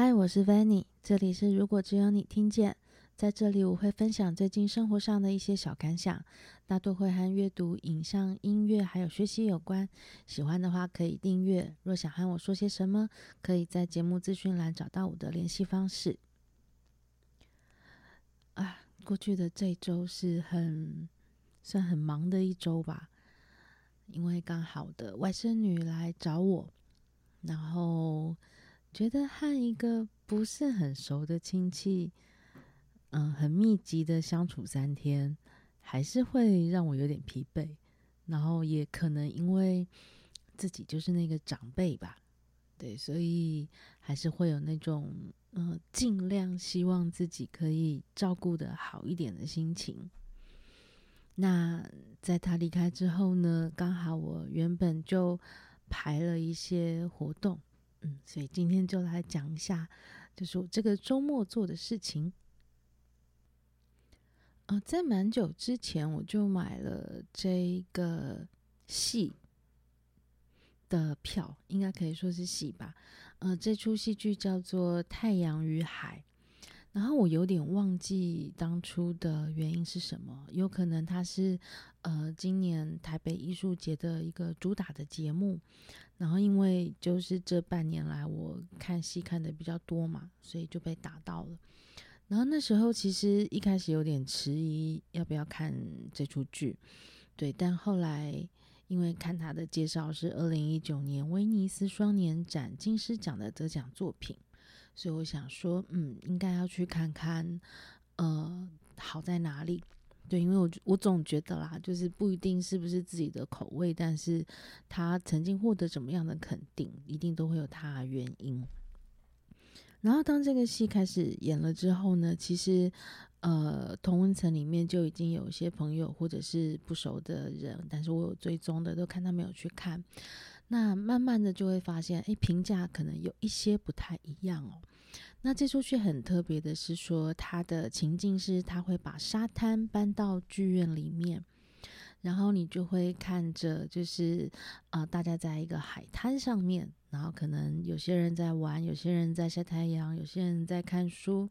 嗨，我是 Vanny，这里是如果只有你听见。在这里我会分享最近生活上的一些小感想，大多会和阅读、影像、音乐还有学习有关。喜欢的话可以订阅。若想和我说些什么，可以在节目资讯栏找到我的联系方式。啊，过去的这周是很算很忙的一周吧，因为刚好的外甥女来找我，然后。觉得和一个不是很熟的亲戚，嗯，很密集的相处三天，还是会让我有点疲惫。然后也可能因为自己就是那个长辈吧，对，所以还是会有那种嗯，尽量希望自己可以照顾的好一点的心情。那在他离开之后呢，刚好我原本就排了一些活动。嗯，所以今天就来讲一下，就是我这个周末做的事情。呃，在蛮久之前我就买了这个戏的票，应该可以说是戏吧。呃，这出戏剧叫做《太阳与海》。然后我有点忘记当初的原因是什么，有可能它是呃今年台北艺术节的一个主打的节目，然后因为就是这半年来我看戏看的比较多嘛，所以就被打到了。然后那时候其实一开始有点迟疑要不要看这出剧，对，但后来因为看他的介绍是二零一九年威尼斯双年展金狮奖的得奖作品。所以我想说，嗯，应该要去看看，呃，好在哪里？对，因为我我总觉得啦，就是不一定是不是自己的口味，但是他曾经获得怎么样的肯定，一定都会有他的原因。然后当这个戏开始演了之后呢，其实，呃，同温层里面就已经有一些朋友或者是不熟的人，但是我有追踪的，都看他没有去看。那慢慢的就会发现，哎，评价可能有一些不太一样哦。那这出剧很特别的是说，它的情境是他会把沙滩搬到剧院里面。然后你就会看着，就是啊、大家在一个海滩上面，然后可能有些人在玩，有些人在晒太阳，有些人在看书，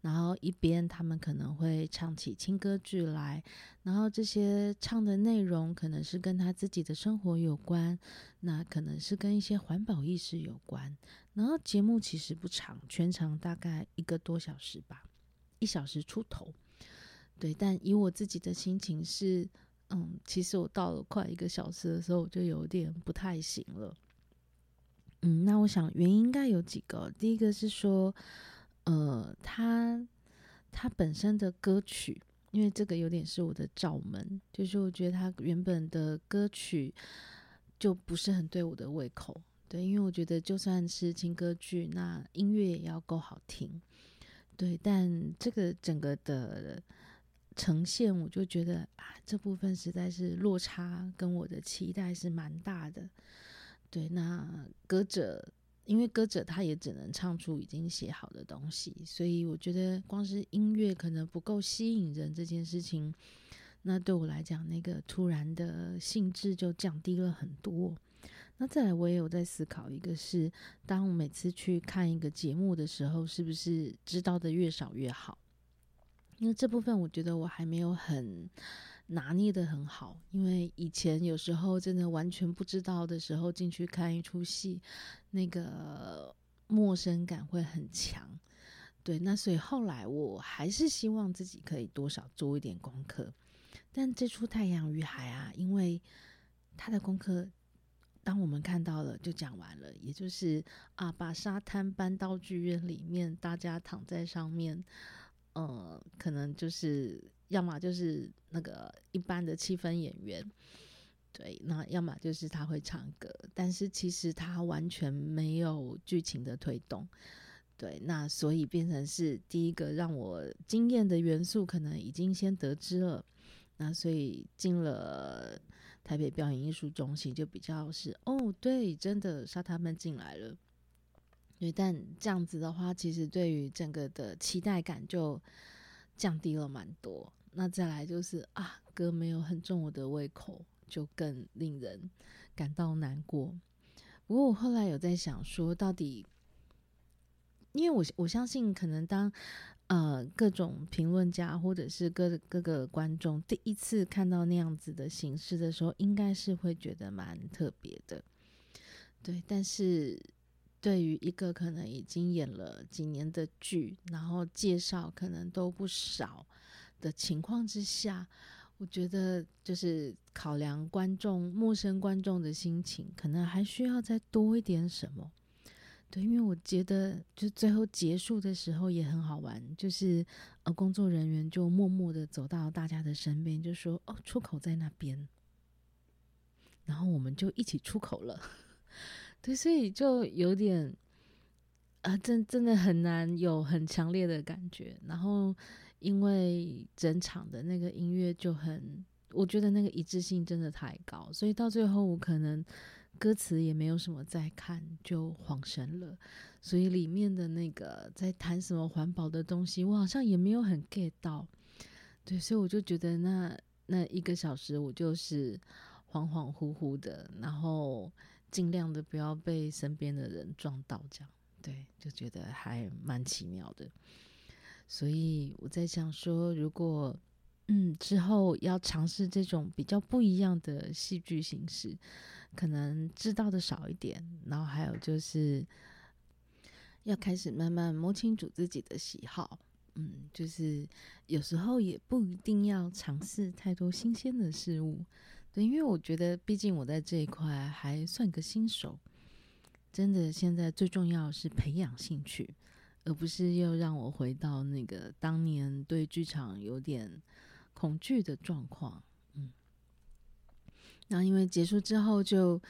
然后一边他们可能会唱起轻歌剧来，然后这些唱的内容可能是跟他自己的生活有关，那可能是跟一些环保意识有关。然后节目其实不长，全长大概一个多小时吧，一小时出头。对，但以我自己的心情是。嗯，其实我到了快一个小时的时候，我就有点不太行了。嗯，那我想原因应该有几个。第一个是说，呃，他他本身的歌曲，因为这个有点是我的罩门，就是我觉得他原本的歌曲就不是很对我的胃口。对，因为我觉得就算是轻歌剧，那音乐也要够好听。对，但这个整个的。呈现我就觉得啊，这部分实在是落差跟我的期待是蛮大的。对，那歌者，因为歌者他也只能唱出已经写好的东西，所以我觉得光是音乐可能不够吸引人这件事情，那对我来讲，那个突然的兴致就降低了很多。那再来，我也有在思考一个是，当我每次去看一个节目的时候，是不是知道的越少越好？因为这部分我觉得我还没有很拿捏得很好，因为以前有时候真的完全不知道的时候进去看一出戏，那个陌生感会很强。对，那所以后来我还是希望自己可以多少做一点功课。但这出《太阳与海》啊，因为他的功课，当我们看到了就讲完了，也就是啊，把沙滩搬到剧院里面，大家躺在上面。呃，可能就是要么就是那个一般的气氛演员，对，那要么就是他会唱歌，但是其实他完全没有剧情的推动，对，那所以变成是第一个让我惊艳的元素，可能已经先得知了，那所以进了台北表演艺术中心就比较是哦，对，真的沙他们进来了。对，但这样子的话，其实对于整个的期待感就降低了蛮多。那再来就是啊，歌没有很重我的胃口，就更令人感到难过。不过我后来有在想说，到底因为我我相信，可能当呃各种评论家或者是各各个观众第一次看到那样子的形式的时候，应该是会觉得蛮特别的。对，但是对于一个可能已经演了几年的剧，然后介绍可能都不少的情况之下，我觉得就是考量观众、陌生观众的心情，可能还需要再多一点什么。对，因为我觉得就最后结束的时候也很好玩，就是呃工作人员就默默的走到大家的身边，就说：“哦，出口在那边。”然后我们就一起出口了。对，所以就有点啊、真真的很难有很强烈的感觉。然后因为整场的那个音乐就很，我觉得那个一致性真的太高，所以到最后我可能歌词也没有什么在看，就恍神了。所以里面的那个在谈什么环保的东西，我好像也没有很 get 到。对，所以我就觉得那那一个小时我就是恍恍惚惚的，然后。尽量的不要被身边的人撞到，这样对，就觉得还蛮奇妙的。所以我在想说，如果嗯之后要尝试这种比较不一样的戏剧形式，可能知道的少一点，然后还有就是要开始慢慢摸清楚自己的喜好，嗯，就是有时候也不一定要尝试太多新鲜的事物。对，因为我觉得，毕竟我在这一块还算个新手，真的现在最重要是培养兴趣，而不是又让我回到那个当年对剧场有点恐惧的状况。嗯，然后因为结束之后就，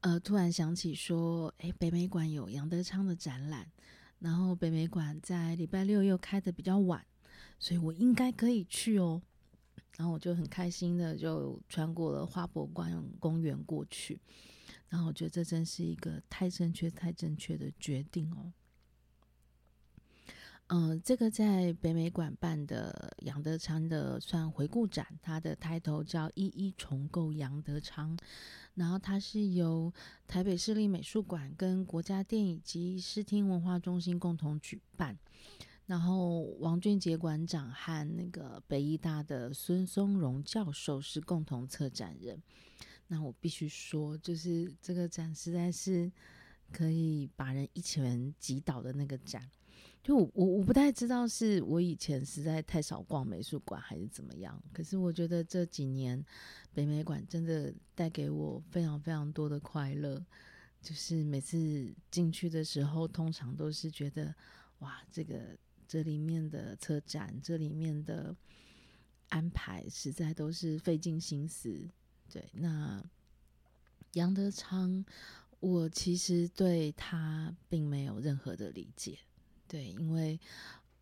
呃，突然想起说，诶，北美馆有杨德昌的展览，然后北美馆在礼拜六又开得比较晚，所以我应该可以去哦。然后我就很开心的就穿过了花博馆公园过去，然后我觉得这真是一个太正确、太正确的决定哦。嗯、这个在北美馆办的杨德昌的算回顾展，它的抬头叫“一一重构杨德昌”，然后它是由台北市立美术馆跟国家电影及视听文化中心共同举办。然后王俊杰馆长和那个北艺大的孙松荣教授是共同策展人。那我必须说，就是这个展实在是可以把人一拳击倒的那个展。就我我我不太知道是我以前实在太少逛美术馆还是怎么样。可是我觉得这几年北美馆真的带给我非常非常多的快乐。就是每次进去的时候，通常都是觉得哇，这个。这里面的策展，这里面的安排，实在都是费尽心思。对，那杨德昌，我其实对他并没有任何的理解。对，因为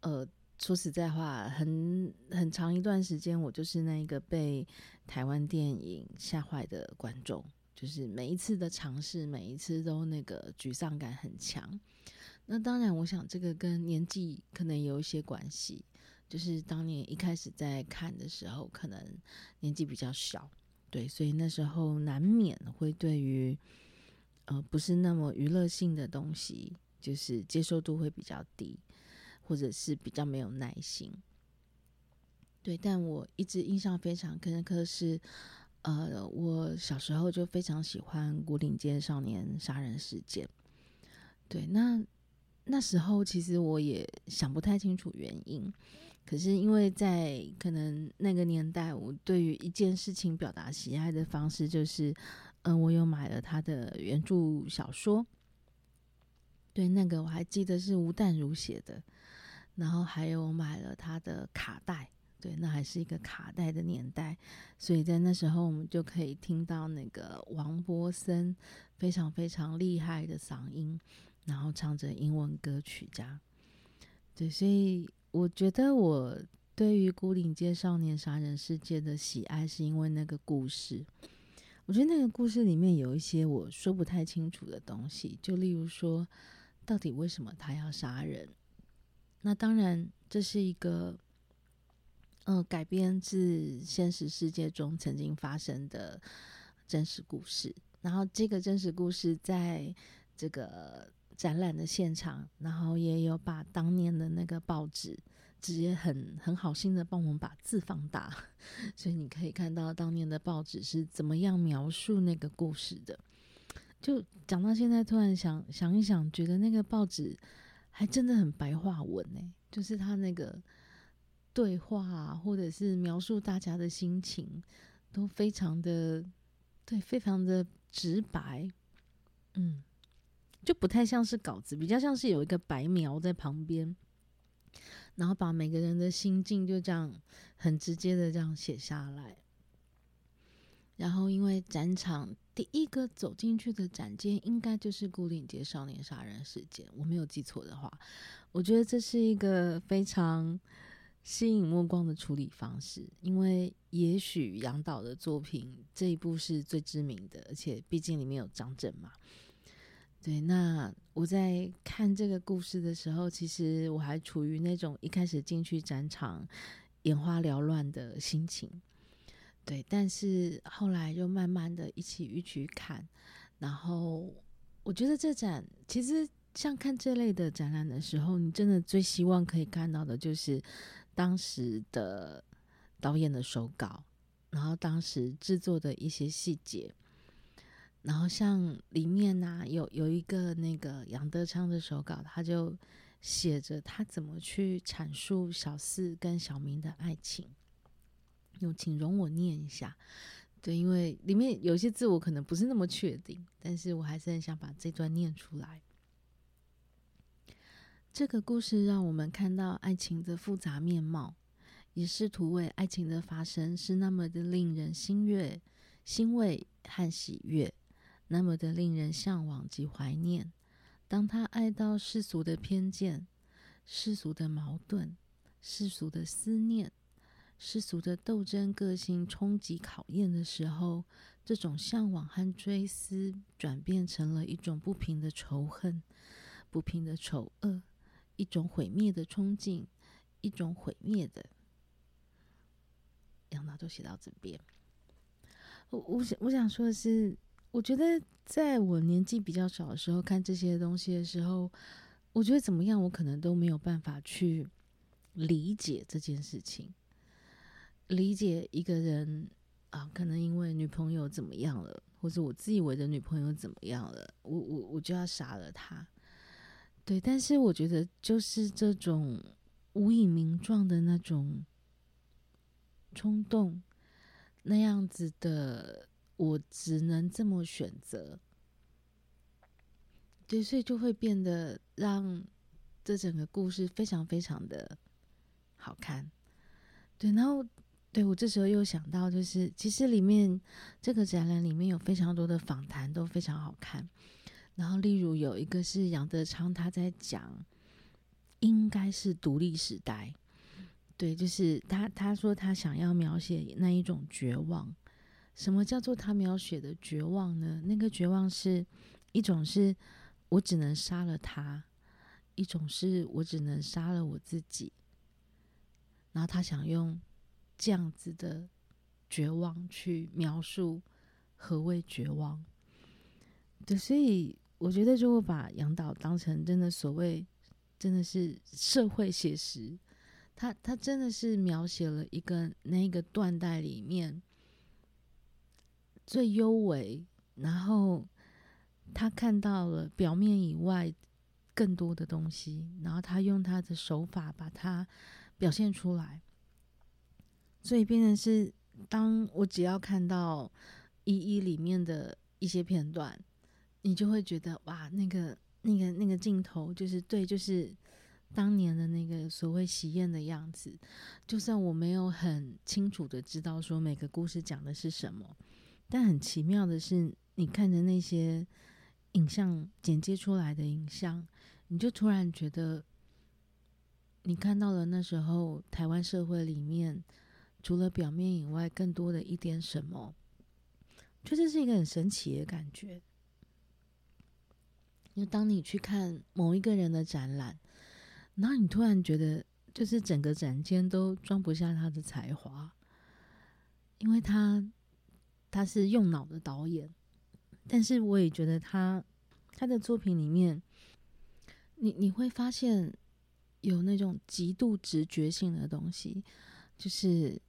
呃，说实在话，很很长一段时间，我就是那个被台湾电影吓坏的观众，就是每一次的尝试，每一次都那个沮丧感很强。那当然，我想这个跟年纪可能有一些关系。就是当年一开始在看的时候，可能年纪比较小，对，所以那时候难免会对于呃不是那么娱乐性的东西，就是接受度会比较低，或者是比较没有耐心。对，但我一直印象非常深刻是，呃，我小时候就非常喜欢《古岭街少年杀人事件》。对，那。那时候其实我也想不太清楚原因，可是因为在可能那个年代，我对于一件事情表达喜爱的方式就是，嗯、我有买了他的原著小说，对，那个我还记得是吴淡如写的，然后还有买了他的卡带，对，那还是一个卡带的年代，所以在那时候我们就可以听到那个王波森非常非常厉害的嗓音。然后唱着英文歌曲，这样，对，所以我觉得我对于《孤岭街少年杀人事件》的喜爱，是因为那个故事。我觉得那个故事里面有一些我说不太清楚的东西，就例如说，到底为什么他要杀人？那当然，这是一个，呃，改编自现实世界中曾经发生的真实故事。然后，这个真实故事在这个。展览的现场，然后也有把当年的那个报纸直接很很好心的帮我们把字放大，所以你可以看到当年的报纸是怎么样描述那个故事的。就讲到现在，突然想想一想，觉得那个报纸还真的很白话文呢，就是他那个对话，或者是描述大家的心情，都非常的对，非常的直白，嗯，就不太像是稿子，比较像是有一个白描在旁边，然后把每个人的心境就这样很直接的这样写下来。然后，因为展场第一个走进去的展间，应该就是牯岭街少年杀人事件。我没有记错的话，我觉得这是一个非常吸引目光的处理方式。因为也许杨导的作品这一部是最知名的，而且毕竟里面有张震嘛。对，那我在看这个故事的时候，其实我还处于那种一开始进去展场眼花缭乱的心情。对，但是后来就慢慢的一起一起看，然后我觉得这展其实像看这类的展览的时候，你真的最希望可以看到的就是当时的导演的手稿，然后当时制作的一些细节，然后像里面呢、有有一个那个杨德昌的手稿，他就写着他怎么去阐述小四跟小明的爱情。有，请容我念一下。对，因为里面有些字我可能不是那么确定，但是我还是很想把这段念出来。这个故事让我们看到爱情的复杂面貌，也试图为爱情的发生是那么的令人欣悦、欣慰和喜悦，那么的令人向往及怀念。当他爱到世俗的偏见、世俗的矛盾、世俗的思念。世俗的斗争、个性冲击、考验的时候，这种向往和追思转变成了一种不平的仇恨、不平的丑恶，一种毁灭的冲劲，一种毁灭的。杨导都写到这边，我我想我想说的是，我觉得在我年纪比较小的时候看这些东西的时候，我觉得怎么样，我可能都没有办法去理解这件事情。理解一个人啊，可能因为女朋友怎么样了，或者我自以为的女朋友怎么样了，我我我就要杀了他。对，但是我觉得就是这种无以名状的那种冲动，那样子的，我只能这么选择。对，所以就会变得让这整个故事非常非常的好看。对，然后。对，我这时候又想到，就是其实里面这个展览里面有非常多的访谈，都非常好看。然后，例如有一个是杨德昌，他在讲，应该是独立时代。对，就是他他说他想要描写那一种绝望。什么叫做他描写的绝望呢？那个绝望是一种是我只能杀了他，一种是我只能杀了我自己。然后他想用。这样子的绝望去描述何谓绝望，对，所以我觉得如果把杨导当成真的所谓真的是社会写实，他他真的是描写了一个那个断代里面最优微，然后他看到了表面以外更多的东西，然后他用他的手法把它表现出来。所以变成是，当我只要看到一一里面的一些片段，你就会觉得哇，那个那个那个镜头就是对，就是当年的那个所谓喜宴的样子。就算我没有很清楚的知道说每个故事讲的是什么，但很奇妙的是，你看着那些影像剪接出来的影像，你就突然觉得，你看到了那时候台湾社会里面。除了表面以外，更多的一点什么，就这是一个很神奇的感觉。就当你去看某一个人的展览，然后你突然觉得，就是整个展间都装不下他的才华，因为他他是用脑的导演，但是我也觉得他他的作品里面你你会发现有那种极度直觉性的东西，就是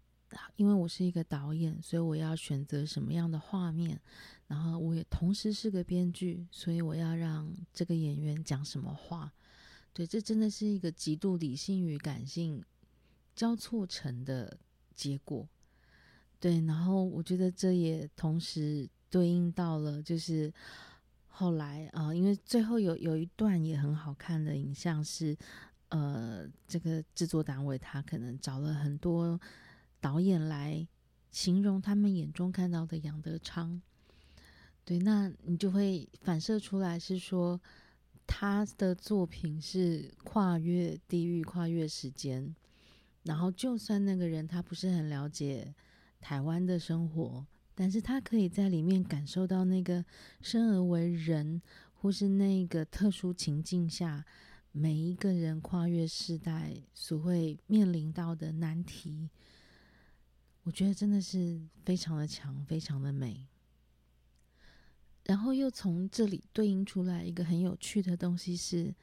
因为我是一个导演，所以我要选择什么样的画面，然后我也同时是个编剧，所以我要让这个演员讲什么话。对，这真的是一个极度理性与感性交错成的结果。对，然后我觉得这也同时对应到了，就是后来啊、因为最后有有一段也很好看的影像是，呃，这个制作单位他可能找了很多导演来形容他们眼中看到的杨德昌。对，那你就会反射出来是说。他的作品是跨越地域、跨越时间，然后就算那个人他不是很了解台湾的生活，但是他可以在里面感受到那个生而为人，或是那个特殊情境下每一个人跨越世代所会面临到的难题。我觉得真的是非常的强，非常的美。然后又从这里对应出来一个很有趣的东西是，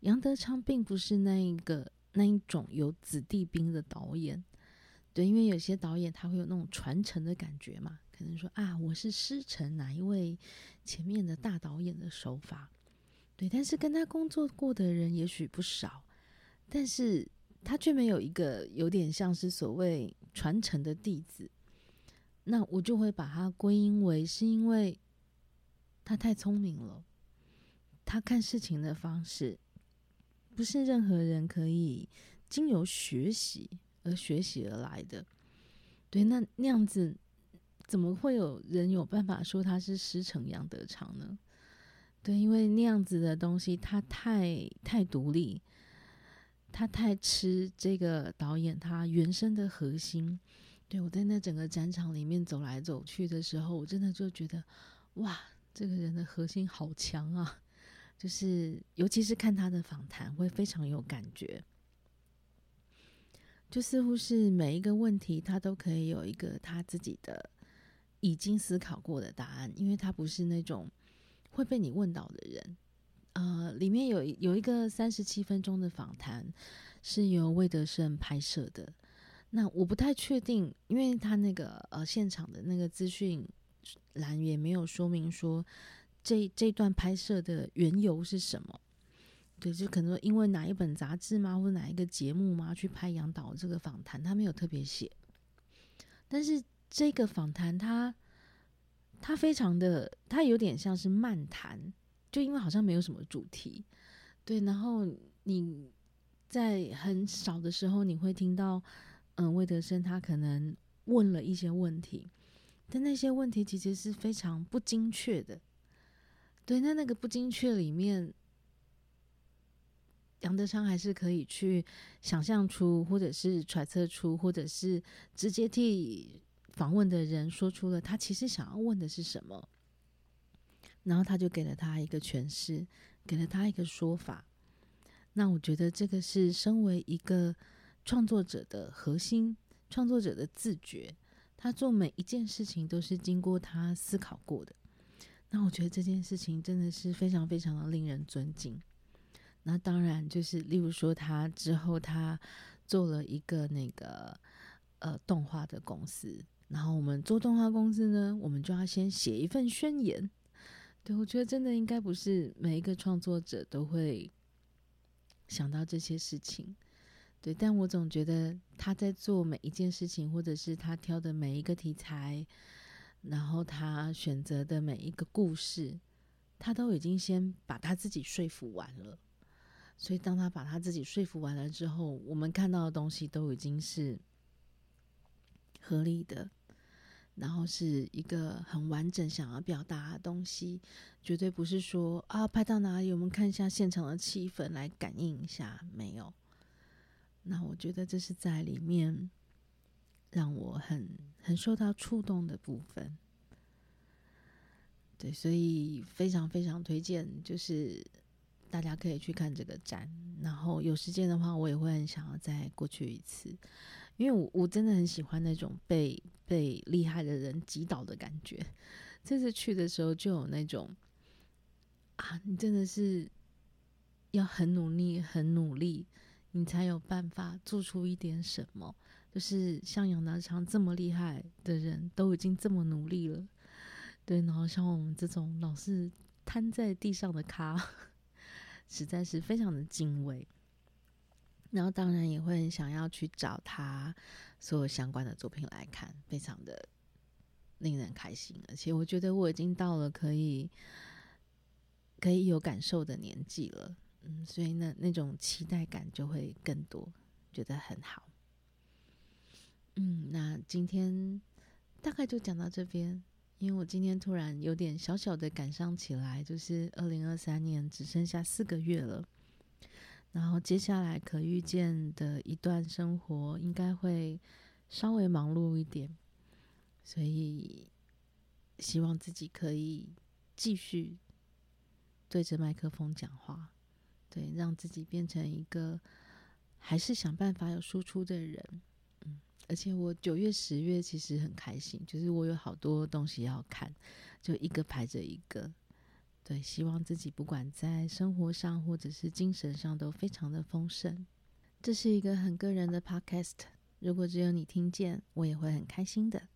杨德昌并不是那一个那一种有子弟兵的导演，对，因为有些导演他会有那种传承的感觉嘛，可能说啊，我是师承哪一位前面的大导演的手法，对，但是跟他工作过的人也许不少，但是他却没有一个有点像是所谓传承的弟子，那我就会把它归因为是因为。他太聪明了，他看事情的方式不是任何人可以经由学习而学习而来的。对，那那样子怎么会有人有办法说他是师承杨德昌呢？对，因为那样子的东西，他太太独立，他太吃这个导演他原生的核心。对，我在那整个展场里面走来走去的时候，我真的就觉得哇。这个人的核心好强啊，就是尤其是看他的访谈，会非常有感觉。就似乎是每一个问题，他都可以有一个他自己的已经思考过的答案，因为他不是那种会被你问到的人。呃，里面有有一个三十七分钟的访谈，是由魏德胜拍摄的。那我不太确定，因为他那个呃现场的那个资讯。栏也没有说明说这这段拍摄的缘由是什么，对，就可能说因为哪一本杂志吗，或者哪一个节目吗，去拍杨导这个访谈，他没有特别写。但是这个访谈，他他非常的，他有点像是漫谈，就因为好像没有什么主题，对。然后你在很少的时候，你会听到，嗯，魏德圣他可能问了一些问题。但那些问题其实是非常不精确的，对，那那个不精确里面，杨德昌还是可以去想象出，或者是揣测出，或者是直接替访问的人说出了他其实想要问的是什么，然后他就给了他一个诠释，给了他一个说法。那我觉得这个是身为一个创作者的核心，创作者的自觉。他做每一件事情都是经过他思考过的，那我觉得这件事情真的是非常非常的令人尊敬。那当然就是，例如说他之后他做了一个那个呃动画的公司，然后我们做动画公司呢，我们就要先写一份宣言。对，我觉得真的应该不是每一个创作者都会想到这些事情。对，但我总觉得他在做每一件事情，或者是他挑的每一个题材，然后他选择的每一个故事，他都已经先把他自己说服完了。所以，当他把他自己说服完了之后，我们看到的东西都已经是合理的，然后是一个很完整想要表达的东西，绝对不是说啊，拍到哪里，我们看一下现场的气氛来感应一下，没有。那我觉得这是在里面让我很很受到触动的部分，对，所以非常非常推荐，就是大家可以去看这个展，然后有时间的话，我也会很想要再过去一次，因为我我真的很喜欢那种被被厉害的人击倒的感觉。这次去的时候就有那种啊，你真的是。要很努力，很努力，你才有办法做出一点什么。就是像杨达昌这么厉害的人，都已经这么努力了，对。然后像我们这种老是瘫在地上的咖，实在是非常的敬畏。然后当然也会很想要去找他所有相关的作品来看，非常的令人开心。而且我觉得我已经到了可以可以有感受的年纪了，嗯，所以那那种期待感就会更多，觉得很好。嗯，那今天大概就讲到这边，因为我今天突然有点小小的感伤起来，就是二零二三年只剩下四个月了。然后接下来可预见的一段生活应该会稍微忙碌一点，所以希望自己可以继续对着麦克风讲话，对，让自己变成一个还是想办法有输出的人。而且我九月、十月其实很开心，就是我有好多东西要看，就一个排着一个。对，希望自己不管在生活上或者是精神上都非常的丰盛。这是一个很个人的 podcast，如果只有你听见，我也会很开心的。